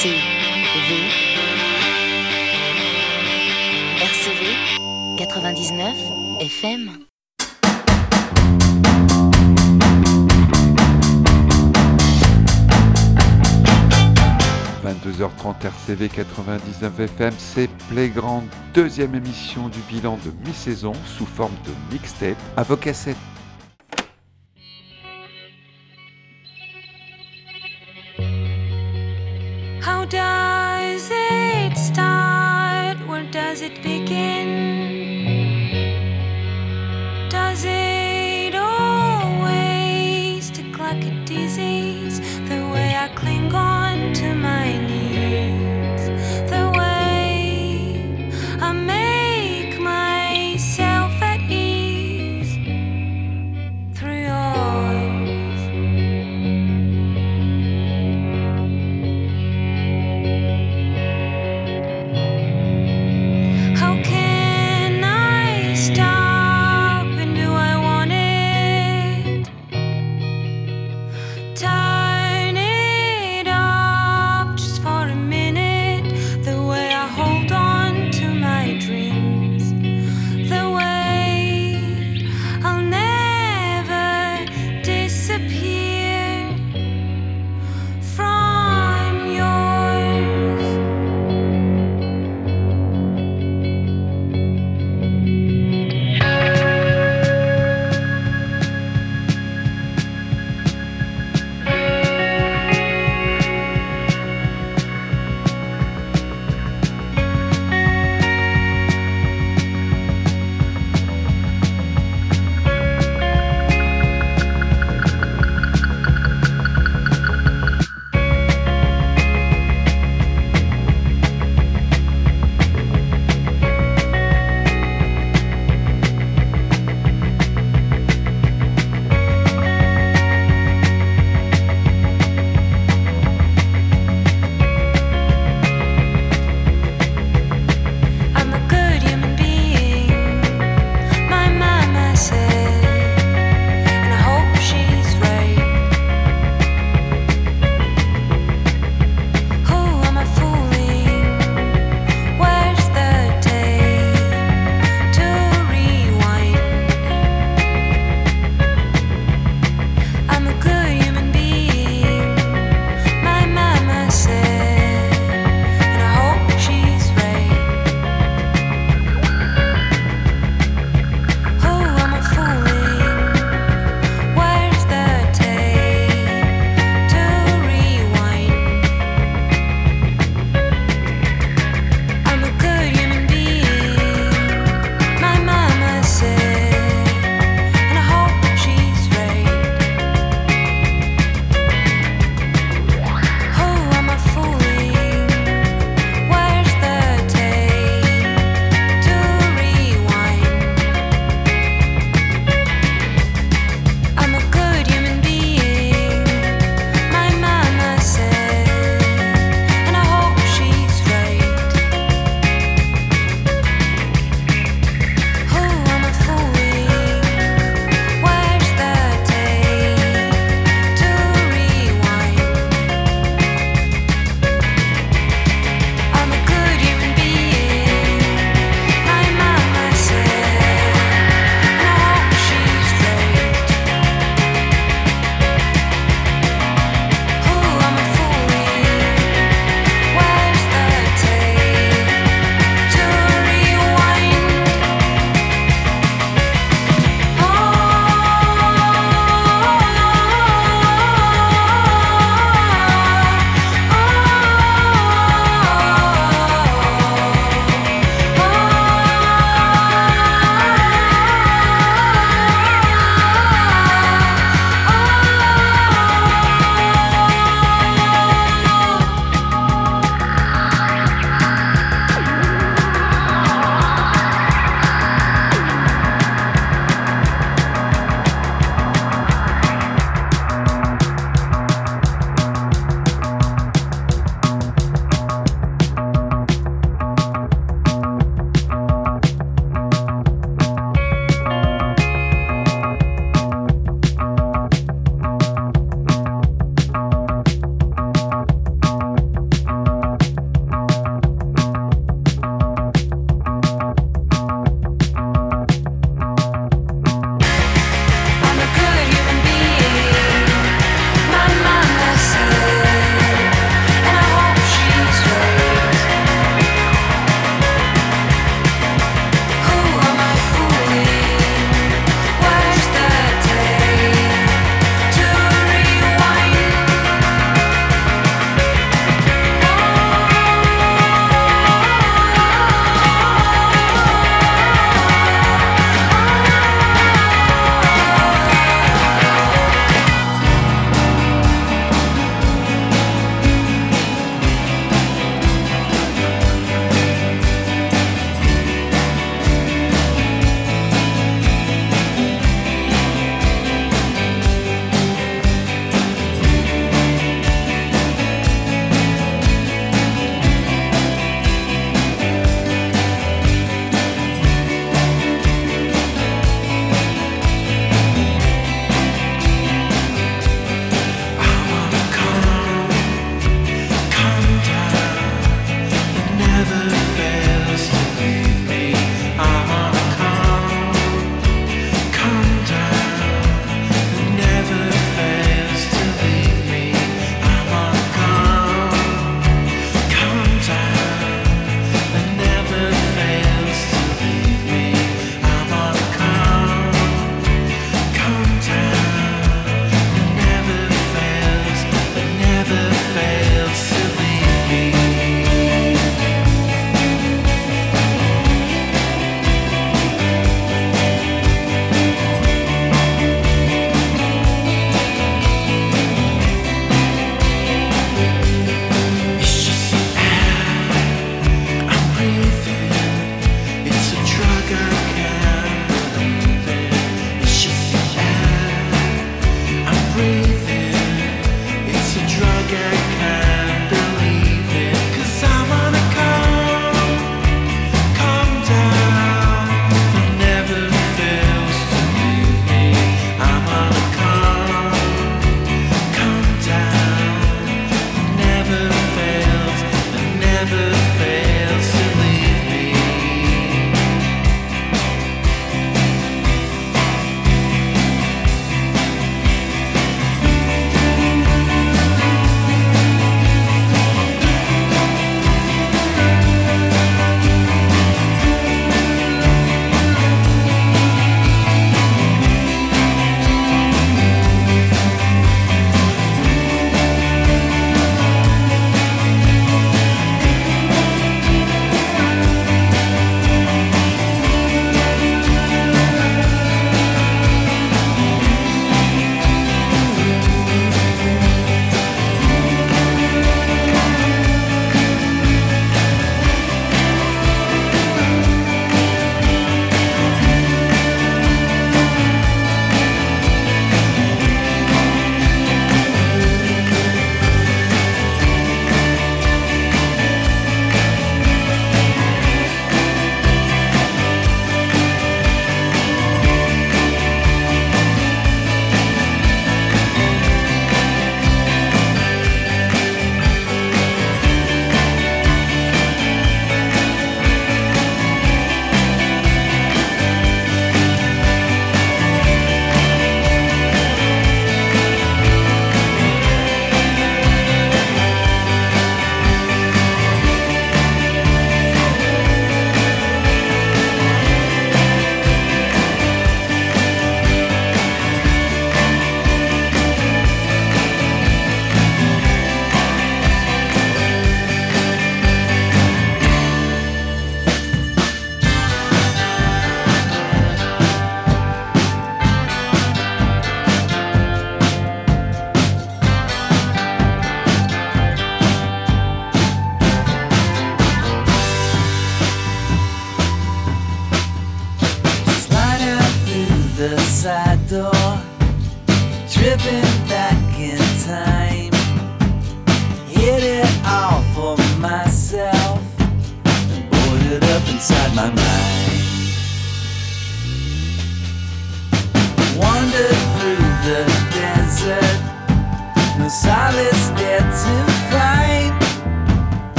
RCV. RCV 99 FM. 22h30 RCV 99 FM, c'est Playground, deuxième émission du bilan de mi-saison sous forme de mixtape à vos. To my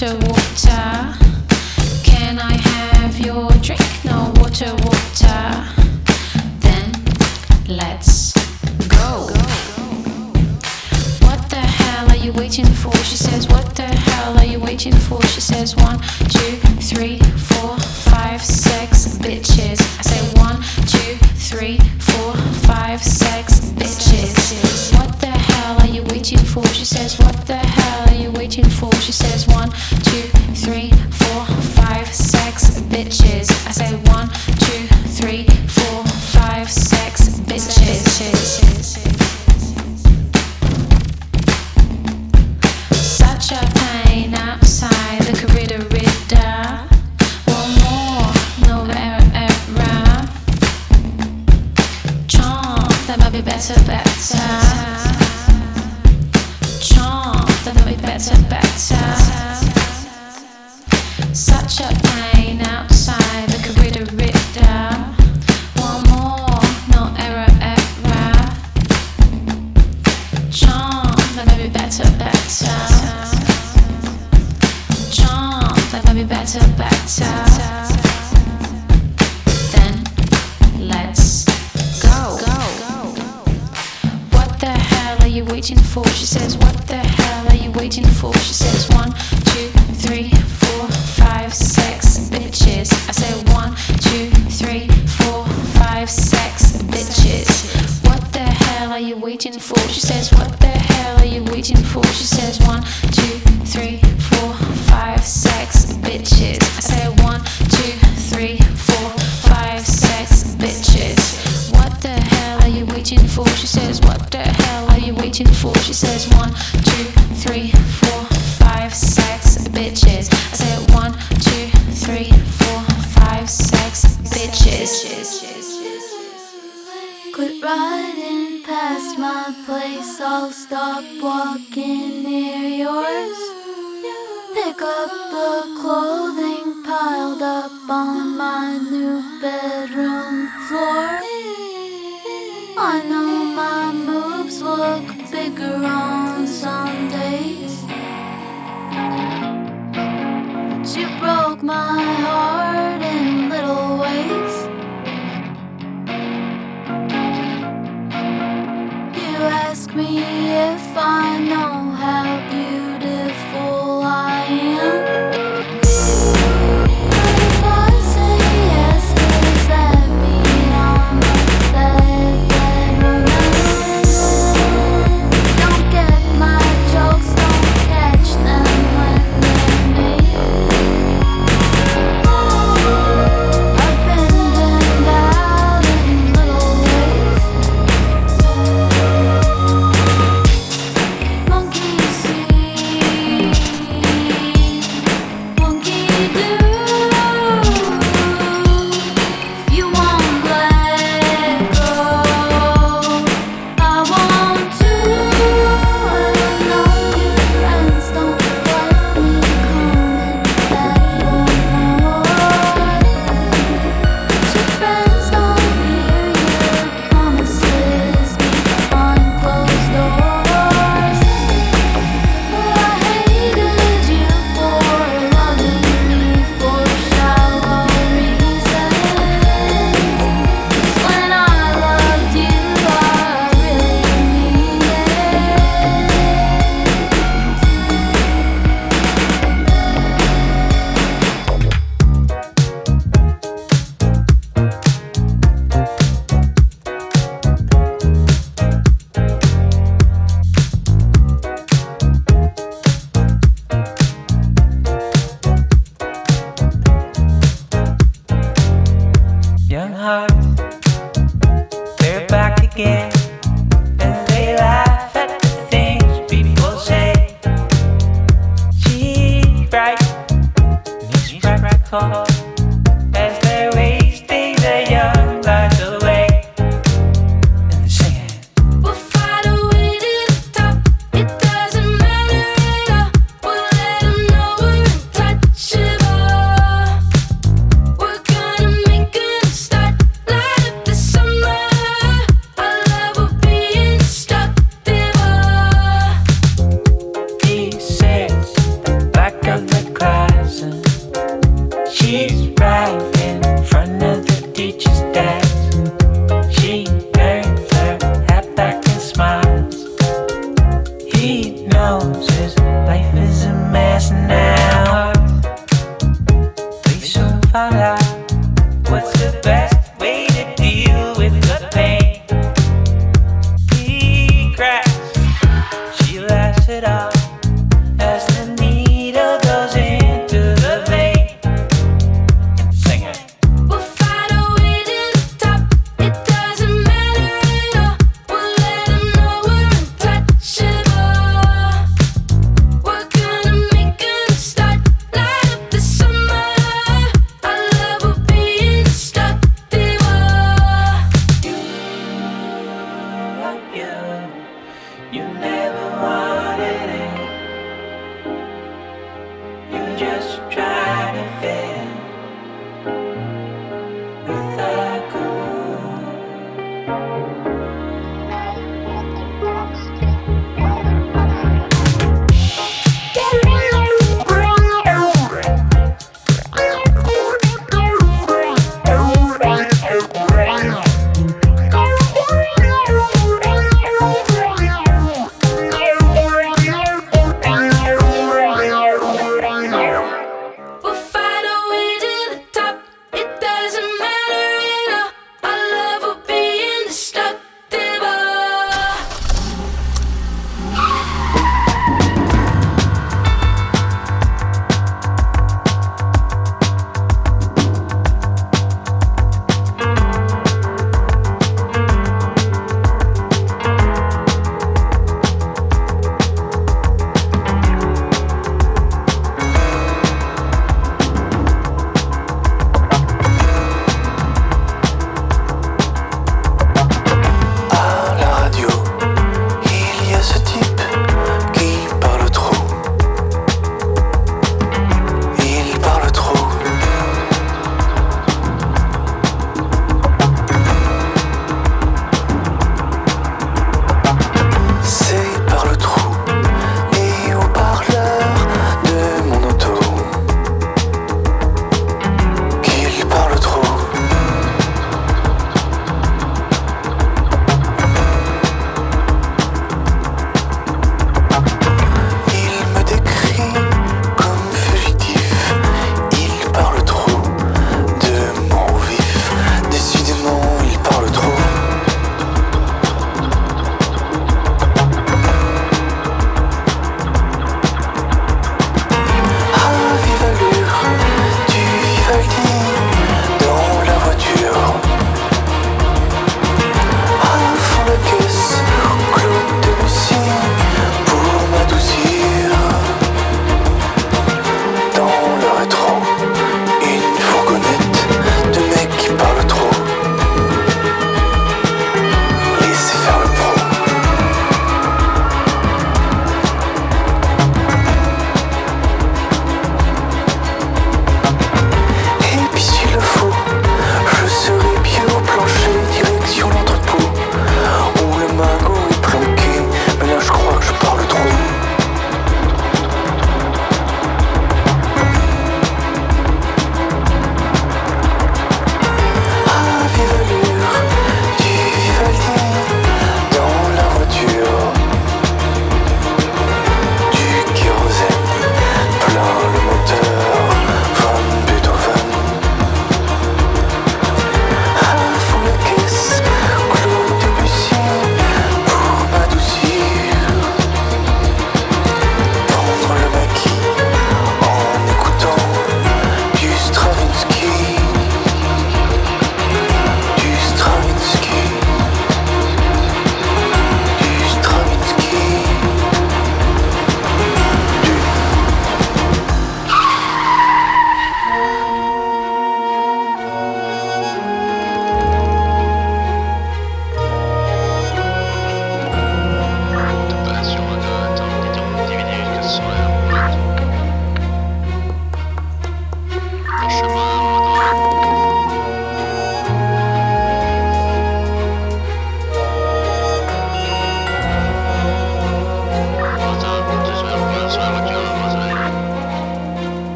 No